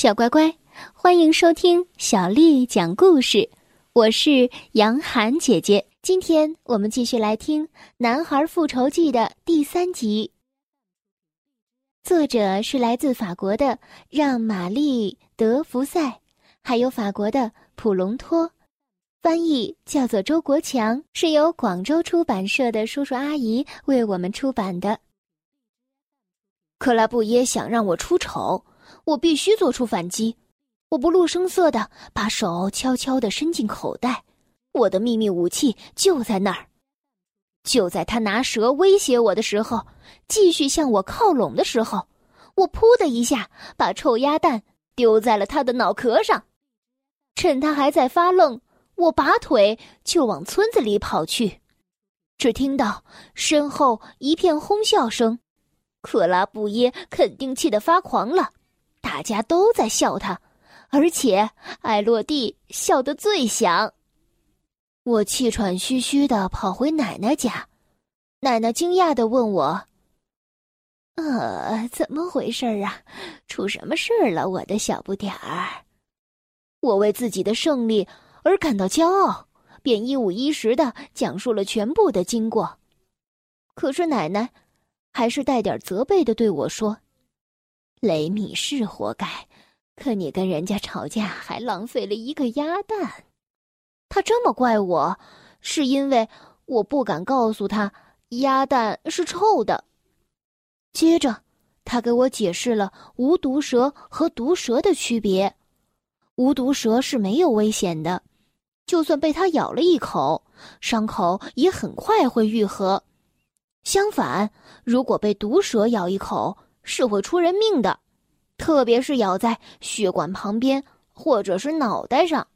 小乖乖，欢迎收听小丽讲故事。我是杨涵姐姐。今天我们继续来听《男孩复仇记》的第三集。作者是来自法国的让·玛丽·德福塞，还有法国的普隆托，翻译叫做周国强，是由广州出版社的叔叔阿姨为我们出版的。克拉布耶想让我出丑。我必须做出反击，我不露声色的把手悄悄的伸进口袋，我的秘密武器就在那儿。就在他拿蛇威胁我的时候，继续向我靠拢的时候，我噗的一下把臭鸭蛋丢在了他的脑壳上。趁他还在发愣，我拔腿就往村子里跑去，只听到身后一片哄笑声，克拉布耶肯定气得发狂了。大家都在笑他，而且艾洛蒂笑得最响。我气喘吁吁的跑回奶奶家，奶奶惊讶的问我：“呃，怎么回事啊？出什么事了，我的小不点儿？”我为自己的胜利而感到骄傲，便一五一十的讲述了全部的经过。可是奶奶还是带点责备的对我说。雷米是活该，可你跟人家吵架还浪费了一个鸭蛋。他这么怪我，是因为我不敢告诉他鸭蛋是臭的。接着，他给我解释了无毒蛇和毒蛇的区别。无毒蛇是没有危险的，就算被它咬了一口，伤口也很快会愈合。相反，如果被毒蛇咬一口，是会出人命的，特别是咬在血管旁边或者是脑袋上。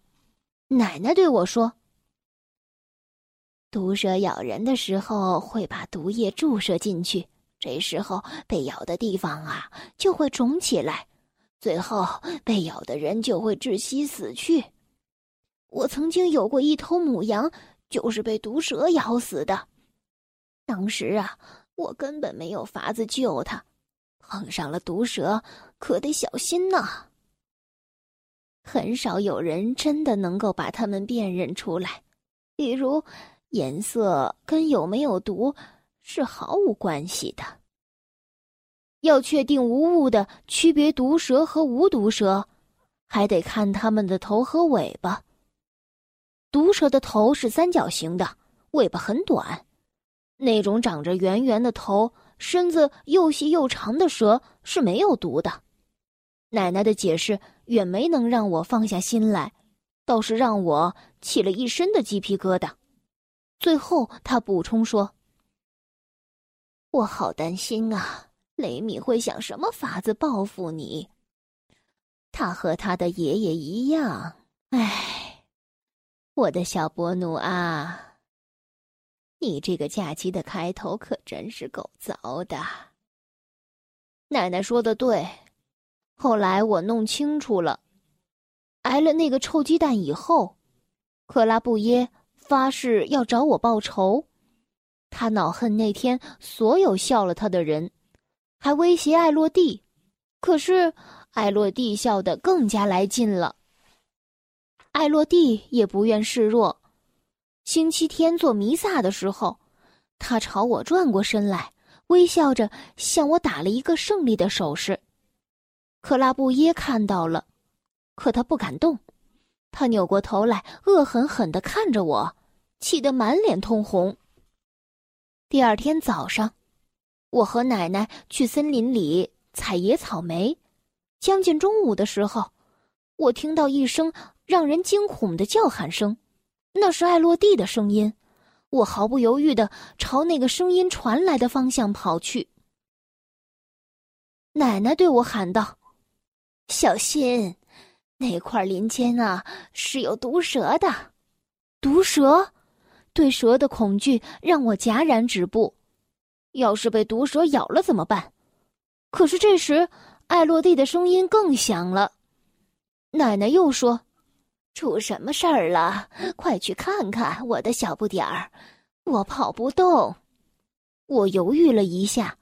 奶奶对我说：“毒蛇咬人的时候会把毒液注射进去，这时候被咬的地方啊就会肿起来，最后被咬的人就会窒息死去。我曾经有过一头母羊，就是被毒蛇咬死的。当时啊，我根本没有法子救它。”碰上了毒蛇，可得小心呐。很少有人真的能够把它们辨认出来，比如颜色跟有没有毒是毫无关系的。要确定无误的区别毒蛇和无毒蛇，还得看它们的头和尾巴。毒蛇的头是三角形的，尾巴很短，那种长着圆圆的头。身子又细又长的蛇是没有毒的。奶奶的解释远没能让我放下心来，倒是让我起了一身的鸡皮疙瘩。最后，她补充说：“我好担心啊，雷米会想什么法子报复你？他和他的爷爷一样。唉，我的小伯努啊。”你这个假期的开头可真是够糟的。奶奶说的对，后来我弄清楚了，挨了那个臭鸡蛋以后，克拉布耶发誓要找我报仇。他恼恨那天所有笑了他的人，还威胁艾洛蒂。可是艾洛蒂笑得更加来劲了。艾洛蒂也不愿示弱。星期天做弥撒的时候，他朝我转过身来，微笑着向我打了一个胜利的手势。克拉布耶看到了，可他不敢动。他扭过头来，恶狠狠地看着我，气得满脸通红。第二天早上，我和奶奶去森林里采野草莓。将近中午的时候，我听到一声让人惊恐的叫喊声。那是艾洛蒂的声音，我毫不犹豫的朝那个声音传来的方向跑去。奶奶对我喊道：“小心，那块林间啊是有毒蛇的。”毒蛇，对蛇的恐惧让我戛然止步。要是被毒蛇咬了怎么办？可是这时，艾洛蒂的声音更响了。奶奶又说。出什么事儿了？快去看看我的小不点儿！我跑不动。我犹豫了一下，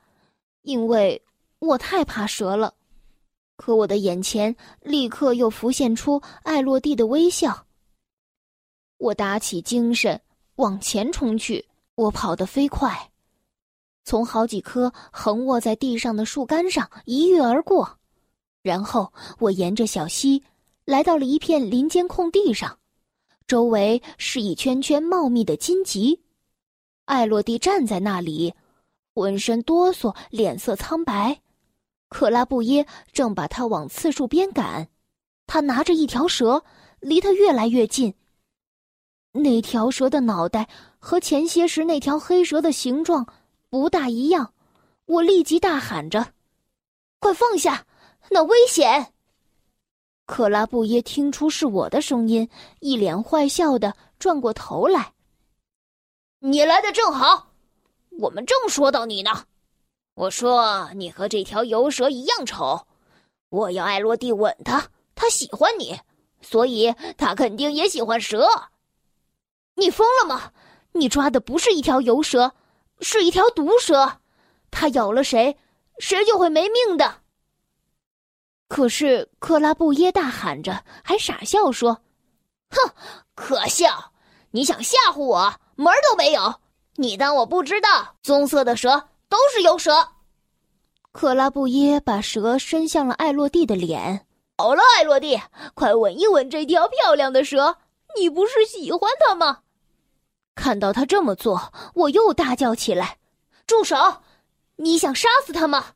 因为我太怕蛇了。可我的眼前立刻又浮现出艾洛蒂的微笑。我打起精神往前冲去，我跑得飞快，从好几棵横卧在地上的树干上一跃而过，然后我沿着小溪来到了一片林间空地上，周围是一圈圈茂密的荆棘。艾洛蒂站在那里，浑身哆嗦，脸色苍白。克拉布耶正把他往刺树边赶，他拿着一条蛇，离他越来越近。那条蛇的脑袋和前些时那条黑蛇的形状不大一样，我立即大喊着：“快放下，那危险！”克拉布耶听出是我的声音，一脸坏笑的转过头来：“你来的正好，我们正说到你呢。我说你和这条游蛇一样丑，我要艾洛蒂吻他，他喜欢你，所以他肯定也喜欢蛇。”你疯了吗？你抓的不是一条游蛇，是一条毒蛇，它咬了谁，谁就会没命的。可是克拉布耶大喊着，还傻笑说：“哼，可笑！你想吓唬我，门儿都没有！你当我不知道，棕色的蛇都是油蛇。”克拉布耶把蛇伸向了艾洛蒂的脸。好了，艾洛蒂，快吻一吻这条漂亮的蛇。你不是喜欢它吗？看到他这么做，我又大叫起来：“住手！你想杀死他吗？”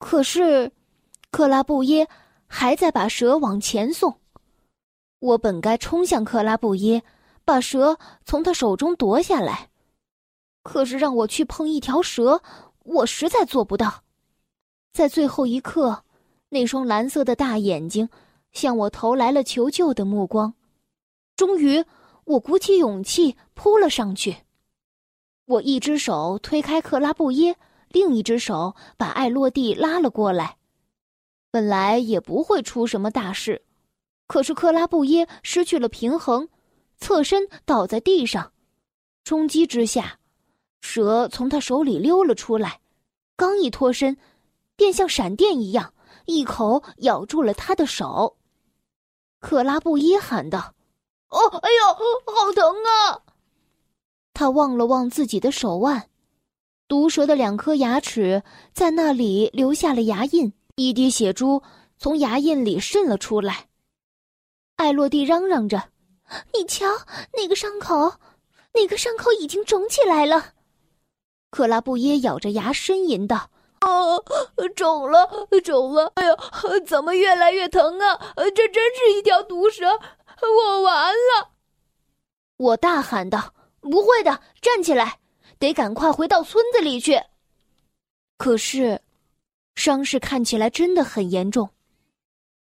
可是，克拉布耶还在把蛇往前送。我本该冲向克拉布耶，把蛇从他手中夺下来，可是让我去碰一条蛇，我实在做不到。在最后一刻，那双蓝色的大眼睛向我投来了求救的目光。终于，我鼓起勇气扑了上去。我一只手推开克拉布耶，另一只手把艾洛蒂拉了过来。本来也不会出什么大事，可是克拉布耶失去了平衡，侧身倒在地上。冲击之下，蛇从他手里溜了出来，刚一脱身，便像闪电一样，一口咬住了他的手。克拉布耶喊道。哦，哎呦，好疼啊！他望了望自己的手腕，毒蛇的两颗牙齿在那里留下了牙印，一滴血珠从牙印里渗了出来。艾洛蒂嚷嚷着：“你瞧，那个伤口，那个伤口已经肿起来了。”克拉布耶咬着牙呻吟道：“哦，肿了，肿了！哎呀，怎么越来越疼啊？这真是一条毒蛇！”我完了！我大喊道：“不会的，站起来，得赶快回到村子里去。”可是，伤势看起来真的很严重。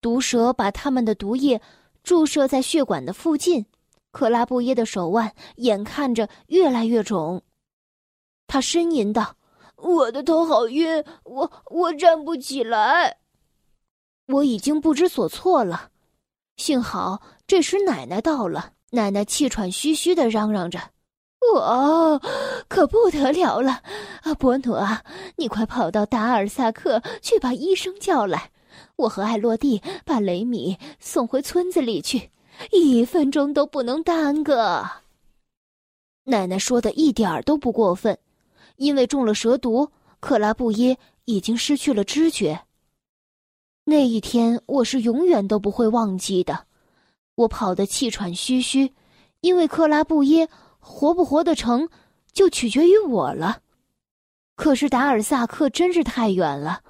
毒蛇把他们的毒液注射在血管的附近，克拉布耶的手腕眼看着越来越肿。他呻吟道：“我的头好晕，我我站不起来。”我已经不知所措了。幸好这时奶奶到了，奶奶气喘吁吁的嚷嚷着：“我可不得了了！啊，波努啊，你快跑到达尔萨克去把医生叫来，我和艾洛蒂把雷米送回村子里去，一分钟都不能耽搁。”奶奶说的一点儿都不过分，因为中了蛇毒，克拉布耶已经失去了知觉。那一天我是永远都不会忘记的，我跑得气喘吁吁，因为克拉布耶活不活得成，就取决于我了。可是达尔萨克真是太远了，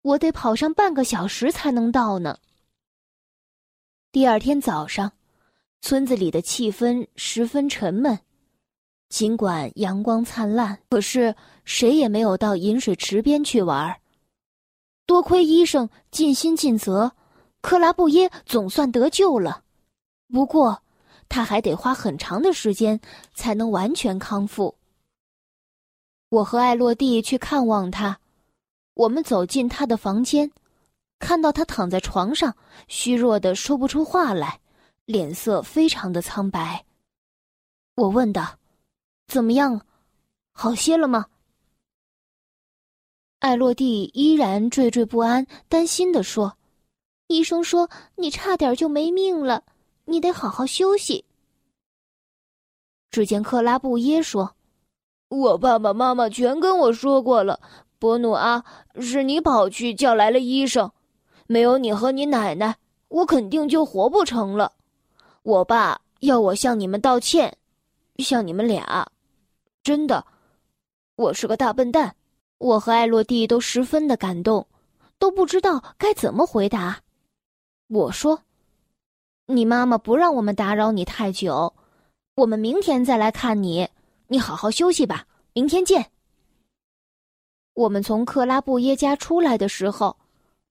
我得跑上半个小时才能到呢。第二天早上，村子里的气氛十分沉闷，尽管阳光灿烂，可是谁也没有到饮水池边去玩。多亏医生尽心尽责，克拉布耶总算得救了。不过，他还得花很长的时间才能完全康复。我和艾洛蒂去看望他，我们走进他的房间，看到他躺在床上，虚弱的说不出话来，脸色非常的苍白。我问道：“怎么样，好些了吗？”艾洛蒂依然惴惴不安，担心的说：“医生说你差点就没命了，你得好好休息。”只见克拉布耶说：“我爸爸妈妈全跟我说过了，伯努阿，是你跑去叫来了医生，没有你和你奶奶，我肯定就活不成了。我爸要我向你们道歉，向你们俩，真的，我是个大笨蛋。”我和艾洛蒂都十分的感动，都不知道该怎么回答。我说：“你妈妈不让我们打扰你太久，我们明天再来看你。你好好休息吧，明天见。”我们从克拉布耶家出来的时候，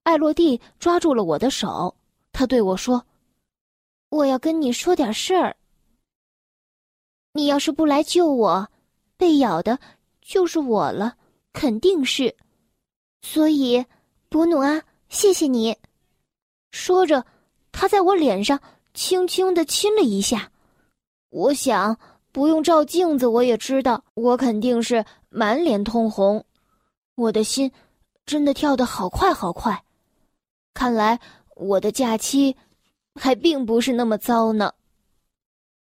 艾洛蒂抓住了我的手，他对我说：“我要跟你说点事儿。你要是不来救我，被咬的就是我了。”肯定是，所以，伯努阿，谢谢你。说着，他在我脸上轻轻的亲了一下。我想，不用照镜子，我也知道，我肯定是满脸通红。我的心真的跳得好快好快。看来我的假期还并不是那么糟呢。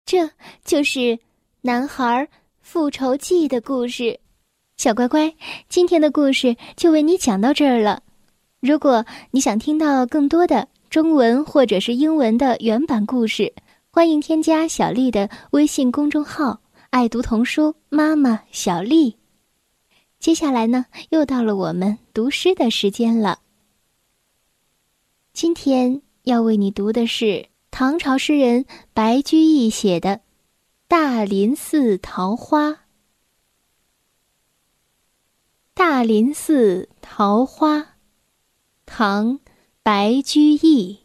这就是男孩复仇记的故事。小乖乖，今天的故事就为你讲到这儿了。如果你想听到更多的中文或者是英文的原版故事，欢迎添加小丽的微信公众号“爱读童书妈妈小丽”。接下来呢，又到了我们读诗的时间了。今天要为你读的是唐朝诗人白居易写的《大林寺桃花》。大林寺桃花，唐·白居易。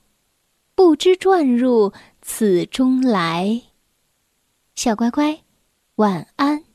不知转入此中来。小乖乖，晚安。